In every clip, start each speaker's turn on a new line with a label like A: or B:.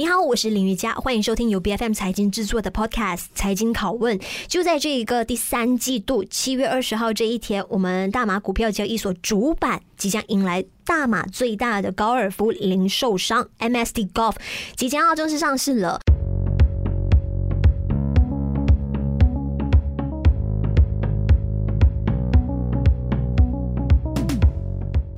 A: 你好，我是林瑜佳，欢迎收听由 BFM 财经制作的 Podcast《财经拷问》。就在这一个第三季度七月二十号这一天，我们大马股票交易所主板即将迎来大马最大的高尔夫零售商 MSD Golf 即将要正式上市了。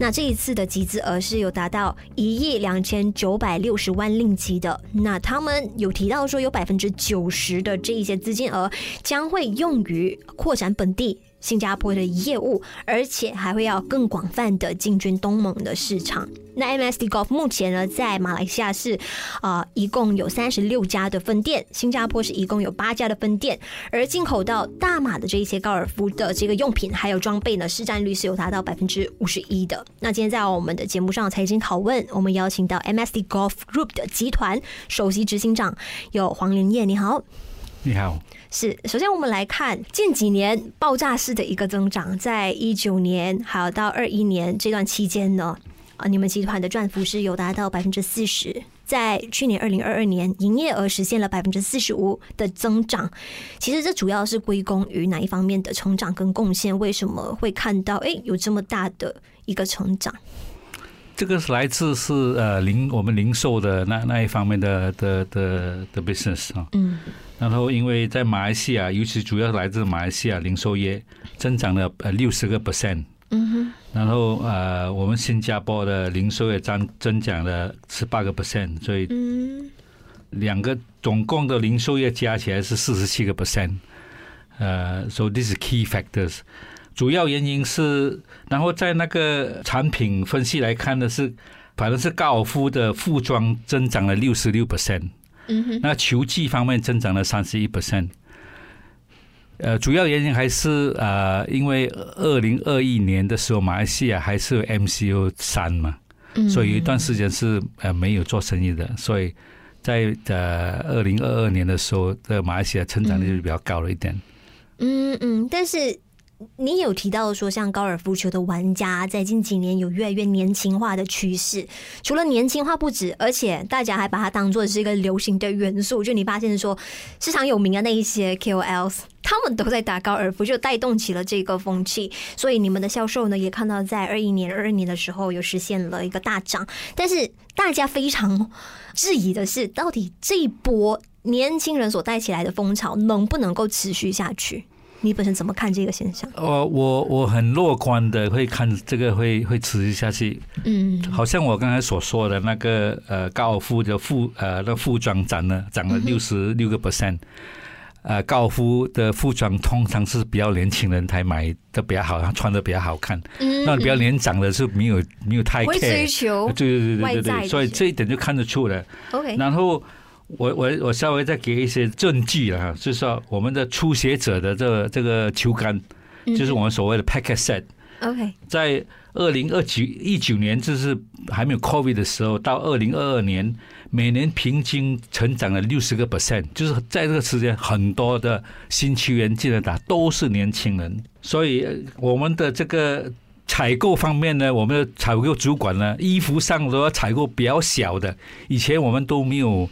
A: 那这一次的集资额是有达到一亿两千九百六十万令吉的。那他们有提到说，有百分之九十的这一些资金额将会用于扩展本地。新加坡的业务，而且还会要更广泛的进军东盟的市场。那 MSD Golf 目前呢，在马来西亚是啊、一共有三十六家的分店，新加坡是一共有八家的分店，而进口到大马的这一些高尔夫的这个用品还有装备呢，市占率是有达到百分之五十一的。那今天在我们的节目上财经拷问，我们邀请到 MSD Golf Group 的集团首席执行长有黄连业，你好。
B: 你好，
A: 是。首先，我们来看近几年爆炸式的一个增长，在一九年还有到二一年这段期间呢，啊，你们集团的赚幅是有达到百分之四十。在去年二零二二年，营业额实现了百分之四十五的增长。其实这主要是归功于哪一方面的成长跟贡献？为什么会看到哎有这么大的一个成长？
B: 这个是来自是呃零我们零售的那那一方面的的的的 business 啊，嗯，然后因为在马来西亚，尤其主要来自马来西亚零售业增长了呃六十个 percent，嗯哼，然后呃我们新加坡的零售业增增长了十八个 percent，所以两个总共的零售业加起来是四十七个 percent，呃，so this is key factors。主要原因是，然后在那个产品分析来看的是，反正是高尔夫的副装增长了六十六 percent，嗯哼，那球技方面增长了三十一 percent。呃，主要原因还是呃，因为二零二一年的时候，马来西亚还是有 MCO 三嘛，所以有一段时间是呃没有做生意的，所以在呃二零二二年的时候，这个马来西亚成长率就比较高了一点。
A: 嗯嗯，但是。你有提到说，像高尔夫球的玩家在近几年有越来越年轻化的趋势。除了年轻化不止，而且大家还把它当做是一个流行的元素。就你发现说，市场有名的那一些 KOLs，他们都在打高尔夫，就带动起了这个风气。所以你们的销售呢，也看到在二一年、二二年的时候有实现了一个大涨。但是大家非常质疑的是，到底这一波年轻人所带起来的风潮能不能够持续下去？你本身怎么看这个现象？
B: 我我我很乐观的会看这个会会持续下去。嗯，好像我刚才所说的那个呃高尔夫的副呃那副装涨了涨了六十六个 percent。呃，高尔夫的服装通常是比较年轻人才买的比较好，他穿的比较好看。嗯，那比较年长的是没有没有太 care，
A: 追求
B: 对对对对对对，所以这一点就看得出来。OK，然后。我我我稍微再给一些证据啊，就是说我们的初学者的这个这个球杆，就是我们所谓的 packet set。OK，在二零二九一九年，就是还没有 COVID 的时候，到二零二二年，每年平均成长了六十个 percent，就是在这个时间，很多的新球员进来打都是年轻人，所以我们的这个采购方面呢，我们的采购主管呢，衣服上都要采购比较小的，以前我们都没有。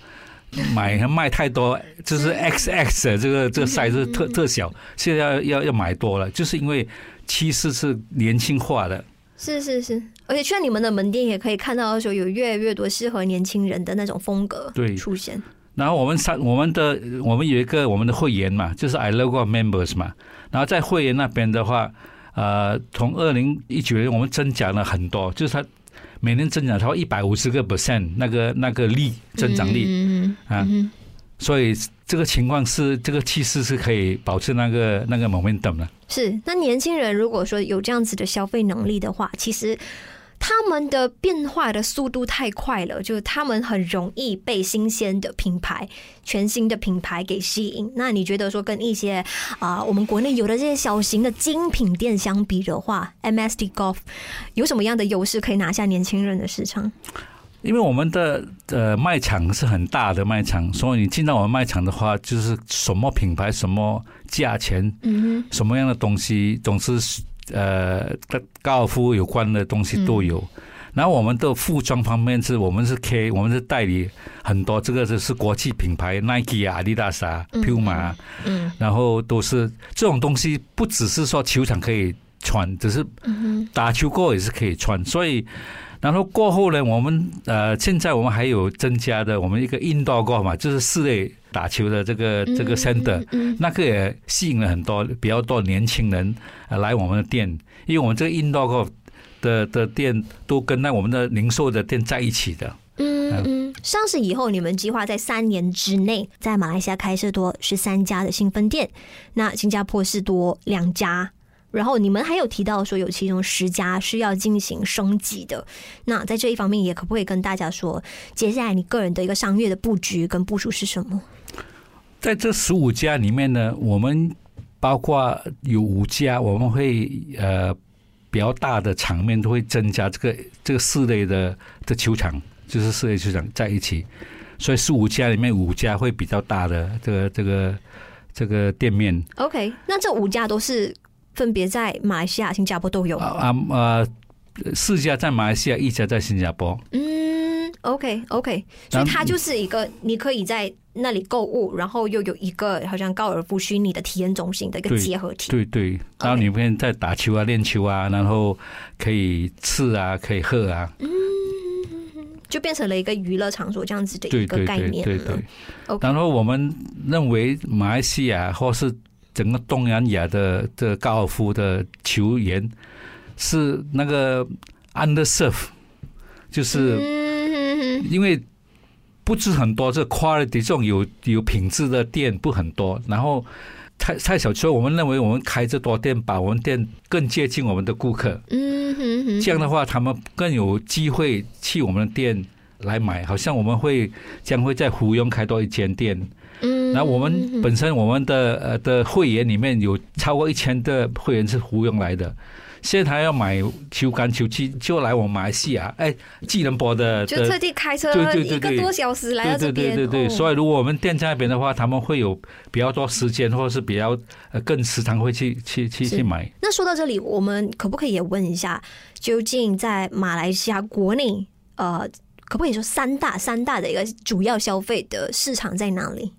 B: 买和卖太多，就是 XX 这个这个 size 特特小，现在要要要买多了，就是因为趋势是年轻化的。
A: 是是是，而且去你们的门店也可以看到说有越来越多适合年轻人的那种风格对出现。
B: 然后我们三我们的我们有一个我们的会员嘛，就是 I Love Members 嘛。然后在会员那边的话，呃，从二零一九年我们增加了很多，就是他。每年增长超过一百五十个 percent，那个那个力增长力啊，所以这个情况是这个趋势是可以保持那个那个 momentum 的。
A: 是，那年轻人如果说有这样子的消费能力的话，其实。他们的变化的速度太快了，就是他们很容易被新鲜的品牌、全新的品牌给吸引。那你觉得说跟一些啊、呃，我们国内有的这些小型的精品店相比的话，MSD Golf 有什么样的优势可以拿下年轻人的市场？
B: 因为我们的呃卖场是很大的卖场，所以你进到我们卖场的话，就是什么品牌、什么价钱、嗯，什么样的东西，总是。呃，跟高尔夫有关的东西都有，然后我们的服装方面是我们是 K，我们是代理很多，这个就是国际品牌，Nike 啊、阿迪达斯啊、Puma，嗯，然后都是这种东西，不只是说球场可以穿，只是打球过后也是可以穿，所以。然后过后呢，我们呃，现在我们还有增加的，我们一个 indoor golf 嘛，就是室内打球的这个这个 center，那个也吸引了很多比较多年轻人来我们的店，因为我们这个 indoor golf 的的店都跟那我们的零售的店在一起的。
A: 嗯嗯，上市以后，你们计划在三年之内在马来西亚开设多十三家的新分店，那新加坡是多两家。然后你们还有提到说有其中十家是要进行升级的，那在这一方面也可不可以跟大家说，接下来你个人的一个商业的布局跟部署是什么？
B: 在这十五家里面呢，我们包括有五家我们会呃比较大的场面都会增加这个这个室内的的球场，就是室内球场在一起，所以十五家里面五家会比较大的这个这个这个店面。
A: OK，那这五家都是。分别在马来西亚、新加坡都有
B: 啊啊，四家在马来西亚，一家在新加坡。
A: 嗯，OK OK，所以它就是一个你可以在那里购物，然后又有一个好像高尔夫虚拟的体验中心的一个结合体。
B: 对对，对，然后你可以在打球啊、练球啊，然后可以吃啊、可以喝啊。
A: 嗯，就变成了一个娱乐场所这样子的一个概念。
B: 对对，对，对。然后我们认为马来西亚或是。整个东南亚的这高尔夫的球员是那个 underserved，就是因为不是很多，这 quality 这种有有品质的店不很多，然后太太小，所以我们认为我们开这多店，把我们店更接近我们的顾客，嗯哼，这样的话他们更有机会去我们的店来买，好像我们会将会在福隆开多一间店。嗯，那我们本身我们的呃的会员里面有超过一千的会员是胡勇来的，现在他要买球杆球器就来我们马来西亚，哎，技能博的
A: 就特地开车一个多小时来到这边，
B: 对对对对，所以如果我们店在那边的话，他们会有比较多时间，或者是比较呃更时常会去去去去买。
A: 那说到这里，我们可不可以也问一下，究竟在马来西亚国内呃，可不可以说三大三大的一个主要消费的市场在哪里？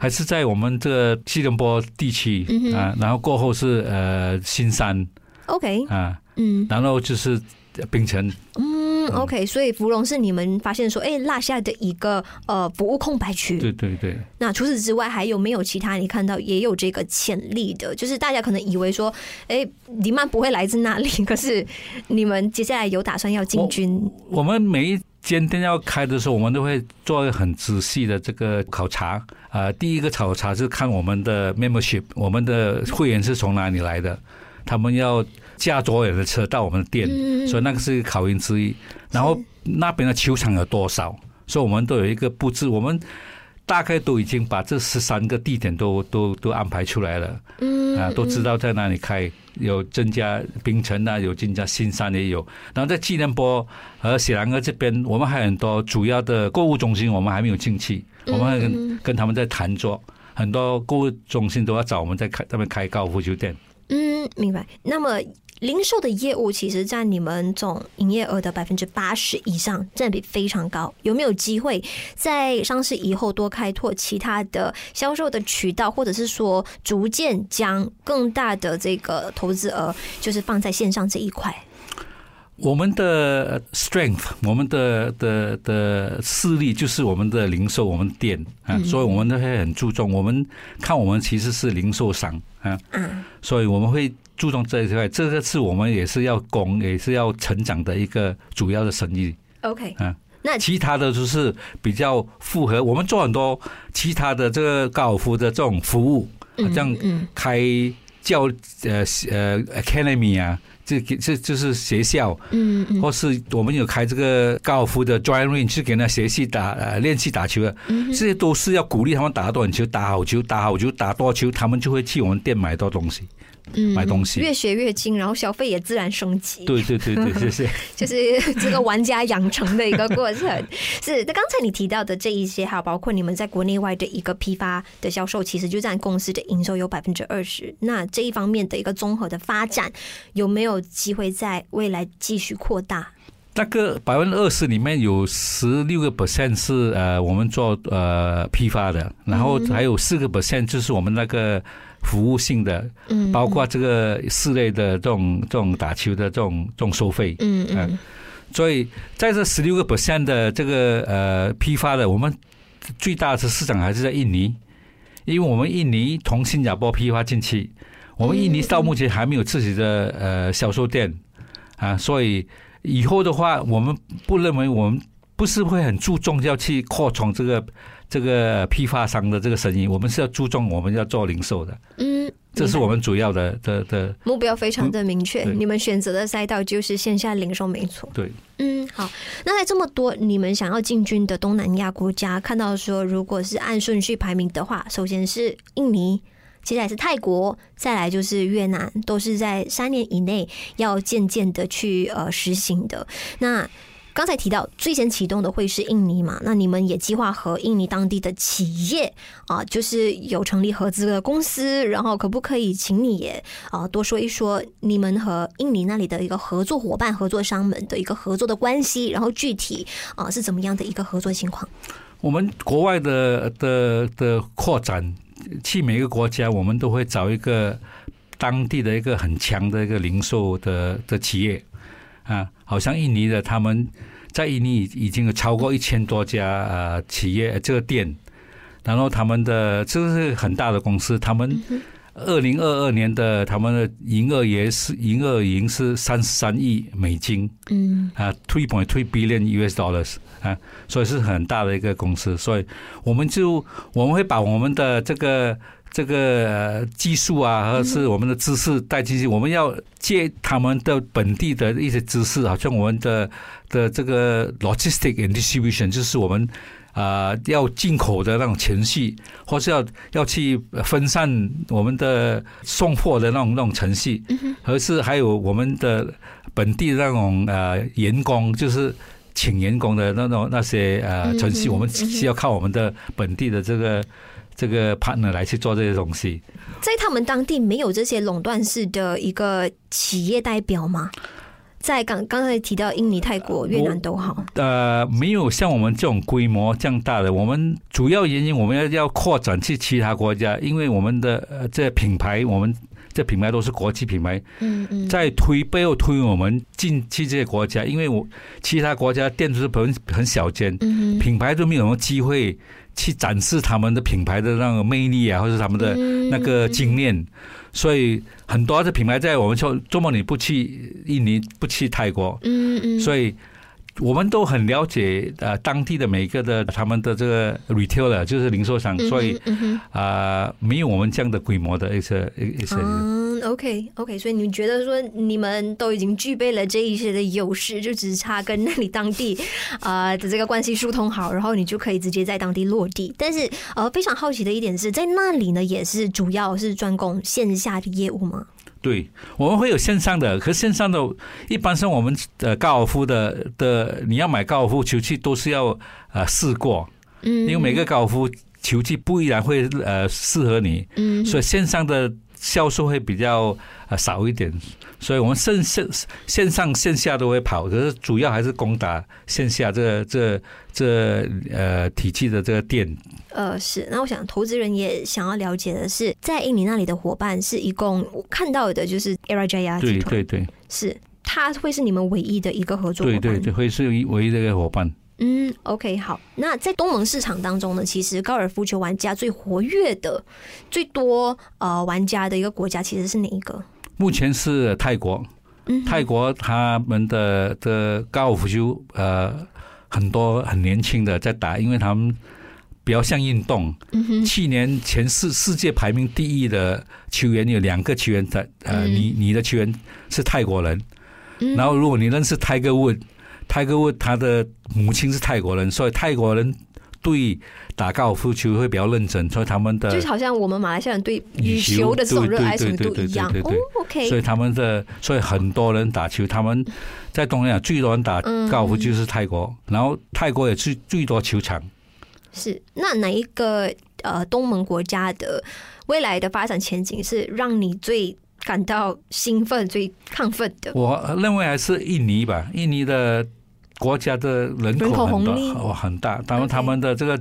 B: 还是在我们这个吉隆坡地区啊，然后过后是呃新山
A: ，OK。
B: 啊，嗯，然后就是槟城，
A: 嗯，OK，所以芙蓉是你们发现说，哎，落下的一个呃服务空白区，
B: 对对对。
A: 那除此之外，还有没有其他你看到也有这个潜力的？就是大家可能以为说，哎，迪曼不会来自那里，可是你们接下来有打算要进军？
B: 我，我们每一间店要开的时候，我们都会做很仔细的这个考察。啊，第一个考察是看我们的 membership，我们的会员是从哪里来的，他们要驾多远的车到我们的店，所以那个是考验之一。然后那边的球场有多少，所以我们都有一个布置，我们。大概都已经把这十三个地点都都都安排出来了，嗯，啊，都知道在哪里开，有增加冰城啊，有增加新山也有。然后在吉隆坡和雪兰莪这边，我们还有很多主要的购物中心，我们还没有进去，我们还跟跟他们在谈着，很多购物中心都要找我们在开这边开高尔夫球店。
A: 嗯，明白。那么。零售的业务其实占你们总营业额的百分之八十以上，占比非常高。有没有机会在上市以后多开拓其他的销售的渠道，或者是说逐渐将更大的这个投资额就是放在线上这一块？
B: 我们的 strength，我们的的的势力就是我们的零售，我们店啊，所以我们都会很注重。我们看我们其实是零售商啊，嗯所以我们会。注重这一块，这个是我们也是要攻，也是要成长的一个主要的生意。
A: OK，啊，那
B: 其他的就是比较符合我们做很多其他的这个高尔夫的这种服务，好像开教呃呃 academy 啊，这这就是学校，嗯嗯，或是我们有开这个高尔夫的 driving 去给他学习打呃练习打球的，这些都是要鼓励他们打多少球，打好球，打好球，打多球，他们就会去我们店买多东西。买东西，
A: 越学越精，然后消费也自然升级。
B: 对对对对，谢谢。
A: 就是这个玩家养成的一个过程。是，那刚才你提到的这一些，还有包括你们在国内外的一个批发的销售，其实就占公司的营收有百分之二十。那这一方面的一个综合的发展，有没有机会在未来继续扩大？
B: 那个百分之二十里面有十六个 percent 是呃我们做呃批发的，然后还有四个 percent 就是我们那个服务性的，嗯，包括这个室内的这种这种打球的这种这种收费，嗯嗯，所以在这十六个 percent 的这个呃批发的，我们最大的市场还是在印尼，因为我们印尼从新加坡批发进去，我们印尼到目前还没有自己的呃销售店啊，所以。以后的话，我们不认为我们不是会很注重要去扩充这个这个批发商的这个生意，我们是要注重我们要做零售的。嗯，这是我们主要的的的
A: 目标，非常的明确。你们选择的赛道就是线下零售，没错。
B: 对，
A: 嗯，好。那在这么多你们想要进军的东南亚国家，看到说，如果是按顺序排名的话，首先是印尼。接下来是泰国，再来就是越南，都是在三年以内要渐渐的去呃实行的。那刚才提到最先启动的会是印尼嘛？那你们也计划和印尼当地的企业啊，就是有成立合资的公司，然后可不可以请你也啊多说一说你们和印尼那里的一个合作伙伴、合作商们的一个合作的关系，然后具体啊是怎么样的一个合作情况？
B: 我们国外的的的扩展。去每个国家，我们都会找一个当地的一个很强的一个零售的的企业啊，好像印尼的，他们在印尼已经有超过一千多家啊企业这个店，然后他们的这是很大的公司，他们二零二二年的他们的营业额是营业额是三十三亿美金，嗯啊，three point three billion US dollars。啊，所以是很大的一个公司，所以我们就我们会把我们的这个这个技术啊，或者是我们的知识带进去。我们要借他们的本地的一些知识，好像我们的的这个 logistic and distribution，就是我们啊要进口的那种程序，或是要要去分散我们的送货的那种那种程序，而是还有我们的本地的那种呃员工，就是。请员工的那种那些呃程序，我们需要靠我们的本地的这个这个 partner 来去做这些东西。
A: 在他们当地没有这些垄断式的一个企业代表吗？在刚刚才提到印尼、泰国、越南都好，
B: 呃，没有像我们这种规模这样大的。我们主要原因我们要要扩展去其他国家，因为我们的呃这品牌我们。这品牌都是国际品牌，嗯嗯，在推背后推我们进去这些国家，因为我其他国家店都是很很小间，嗯，品牌都没有什么机会去展示他们的品牌的那个魅力啊，或者他们的那个经验，所以很多的品牌在我们说，周末你不去印尼，不去泰国，嗯嗯，所以。我们都很了解呃当地的每个的他们的这个 retailer 就是零售商，所以啊、呃、没有我们这样的规模的一些一些。
A: 嗯，OK OK，所以你们觉得说你们都已经具备了这一些的优势，就只差跟那里当地啊 的这个关系疏通好，然后你就可以直接在当地落地。但是呃非常好奇的一点是在那里呢，也是主要是专攻线下的业务吗？
B: 对，我们会有线上的，可是线上的一般上我们的高尔夫的的，你要买高尔夫球器都是要呃试过，嗯，因为每个高尔夫球器不依然会呃适合你，嗯，所以线上的销售会比较呃少一点，所以我们线线线上线下都会跑，可是主要还是攻打线下这这这呃体系的这个店。
A: 呃，是。那我想，投资人也想要了解的是，在印尼那里的伙伴是一共我看到的，就是 Airjaya 集团。
B: 对对对，
A: 是，他会是你们唯一的一个合作伙伴。
B: 对对对，会是唯一的一个伙伴。
A: 嗯，OK，好。那在东盟市场当中呢，其实高尔夫球玩家最活跃的、最多呃玩家的一个国家，其实是哪一个？
B: 目前是泰国。嗯，泰国他们的的高尔夫球呃很多很年轻的在打，因为他们。比较像运动。去年前世世界排名第一的球员有两个球员在呃，你你的球员是泰国人。然后如果你认识 Tiger Wood，Tiger Wood 他的母亲是泰国人，所以泰国人对打高尔夫球会比较认真，所以他们的
A: 就好像我们马来西亚人对羽球的这种热爱程度一样。哦，OK。
B: 所以他们的，所以很多人打球，他们在东南亚最多人打高尔夫就是泰国，嗯、然后泰国也是最多球场。
A: 是，那哪一个呃东盟国家的未来的发展前景是让你最感到兴奋、最亢奋的？
B: 我认为还是印尼吧，印尼的国家的人口很多，哦，很大，当然他们的这个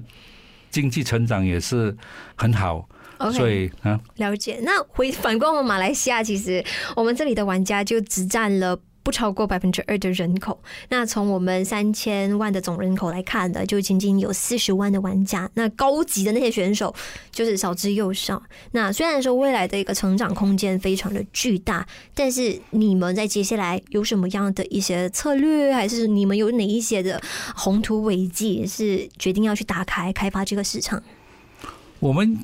B: 经济成长也是很好，okay, 所以啊，
A: 了解。那回反观我们马来西亚，其实我们这里的玩家就只占了。不超过百分之二的人口。那从我们三千万的总人口来看的，就仅仅有四十万的玩家。那高级的那些选手就是少之又少。那虽然说未来的一个成长空间非常的巨大，但是你们在接下来有什么样的一些策略，还是你们有哪一些的宏图伟计，是决定要去打开开发这个市场？
B: 我们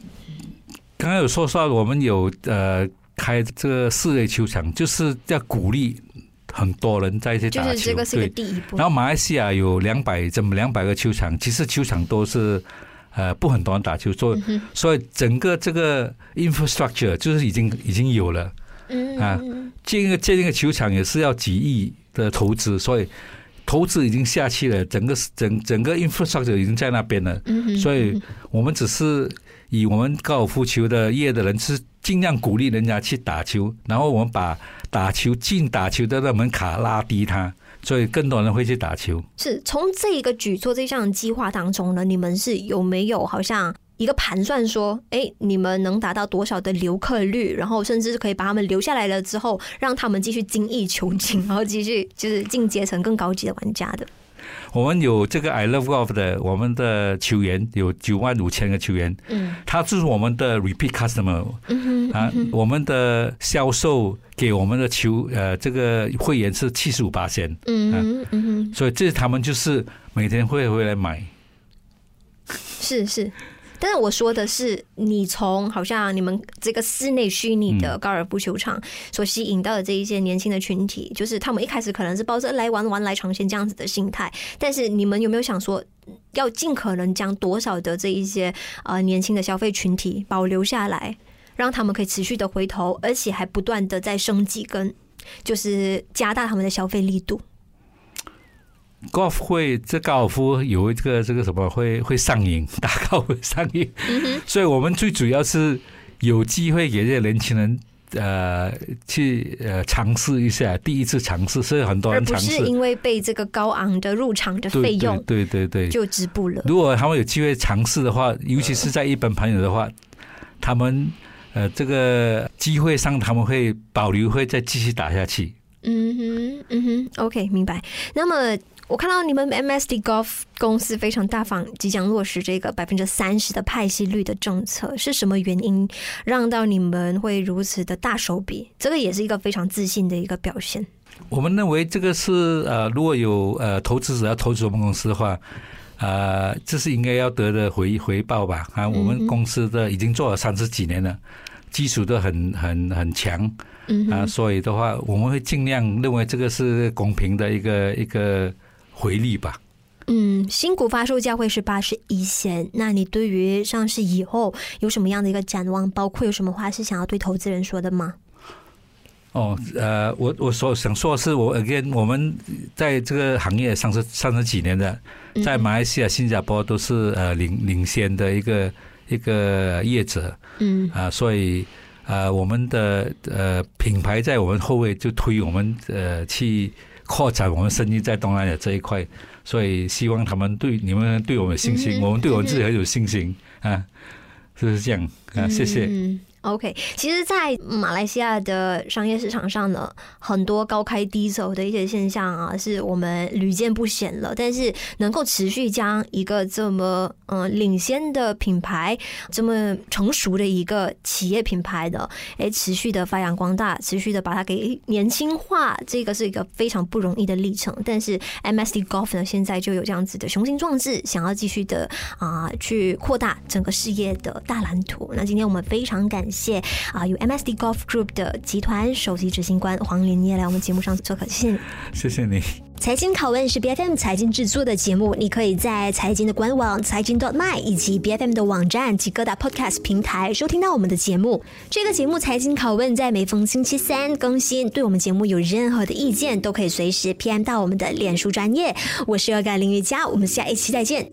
B: 刚刚有说说，我们有呃开这个室内球场，就是要鼓励。很多人在一起打球，
A: 就是这个是个第一步。
B: 然后马来西亚有两百，这么两百个球场，其实球场都是呃不很多人打球，所以、嗯、所以整个这个 infrastructure 就是已经已经有了。嗯啊，建一个建一个球场也是要几亿的投资，所以投资已经下去了，整个整整个 infrastructure 已经在那边了。嗯，所以我们只是以我们高尔夫球的业的人是尽量鼓励人家去打球，然后我们把。打球进打球的那门卡拉低他，所以更多人会去打球。
A: 是从这一个举措这项计划当中呢，你们是有没有好像一个盘算说，哎，你们能达到多少的留客率，然后甚至是可以把他们留下来了之后，让他们继续精益求精，然后继续就是进阶成更高级的玩家的。
B: 我们有这个 I Love Golf 的，我们的球员有九万五千个球员，嗯，他就是我们的 Repeat Customer，嗯哼，啊，我们的销售给我们的球呃这个会员是七十五八千，嗯嗯哼，所以这他们就是每天会回来买，
A: 是是。但是我说的是，你从好像你们这个室内虚拟的高尔夫球场所吸引到的这一些年轻的群体，就是他们一开始可能是抱着来玩玩来尝鲜这样子的心态。但是你们有没有想说，要尽可能将多少的这一些呃年轻的消费群体保留下来，让他们可以持续的回头，而且还不断的在升级跟就是加大他们的消费力度。
B: Golf 会这高尔夫有一个这个什么会会上瘾，打高尔夫上瘾，所以我们最主要是有机会给这些年轻人呃去呃尝试一下，第一次尝试，所以很多人尝试，而不
A: 是因为被这个高昂的入场的费用，
B: 对对对，
A: 就止步了。
B: 如果他们有机会尝试的话，尤其是在一般朋友的话，他们呃这个机会上他们会保留，会再继续打下去。
A: 嗯哼，嗯哼，OK，明白。那么。我看到你们 MSD Golf 公司非常大方，即将落实这个百分之三十的派息率的政策，是什么原因让到你们会如此的大手笔？这个也是一个非常自信的一个表现。
B: 我们认为这个是呃，如果有呃投资者要投资我们公司的话，呃，这是应该要得的回回报吧？啊，我们公司的已经做了三十几年了，基础都很很很强，啊，所以的话，我们会尽量认为这个是公平的一个一个。回力吧。
A: 嗯，新股发售价会是八十一仙。那你对于上市以后有什么样的一个展望？包括有什么话是想要对投资人说的吗？
B: 哦，呃，我我所想说的是，我 again 我们在这个行业上市三十几年的，在马来西亚、新加坡都是呃领领先的一个一个业者。嗯啊，所以呃我们的呃品牌在我们后位就推我们呃去。扩展我们生意在东南亚这一块，所以希望他们对你们对我们有信心，我们对我们自己很有信心啊，就是这样啊？谢谢。
A: OK，其实，在马来西亚的商业市场上呢，很多高开低走的一些现象啊，是我们屡见不鲜了。但是，能够持续将一个这么嗯领先的品牌，这么成熟的一个企业品牌的，哎，持续的发扬光大，持续的把它给年轻化，这个是一个非常不容易的历程。但是，MSD Golf 呢，现在就有这样子的雄心壮志，想要继续的啊，去扩大整个事业的大蓝图。那今天我们非常感。谢啊！有 MSD Golf Group 的集团首席执行官黄连业来我们节目上做客，谢谢，
B: 谢谢你。
A: 财经拷问是 BFM 财经制作的节目，你可以在财经的官网财经 dot my 以及 BFM 的网站及各大 Podcast 平台收听到我们的节目。这个节目财经拷问在每逢星期三更新。对我们节目有任何的意见，都可以随时 PM 到我们的脸书专业。我是 Yoga 林瑜佳，我们下一期再见。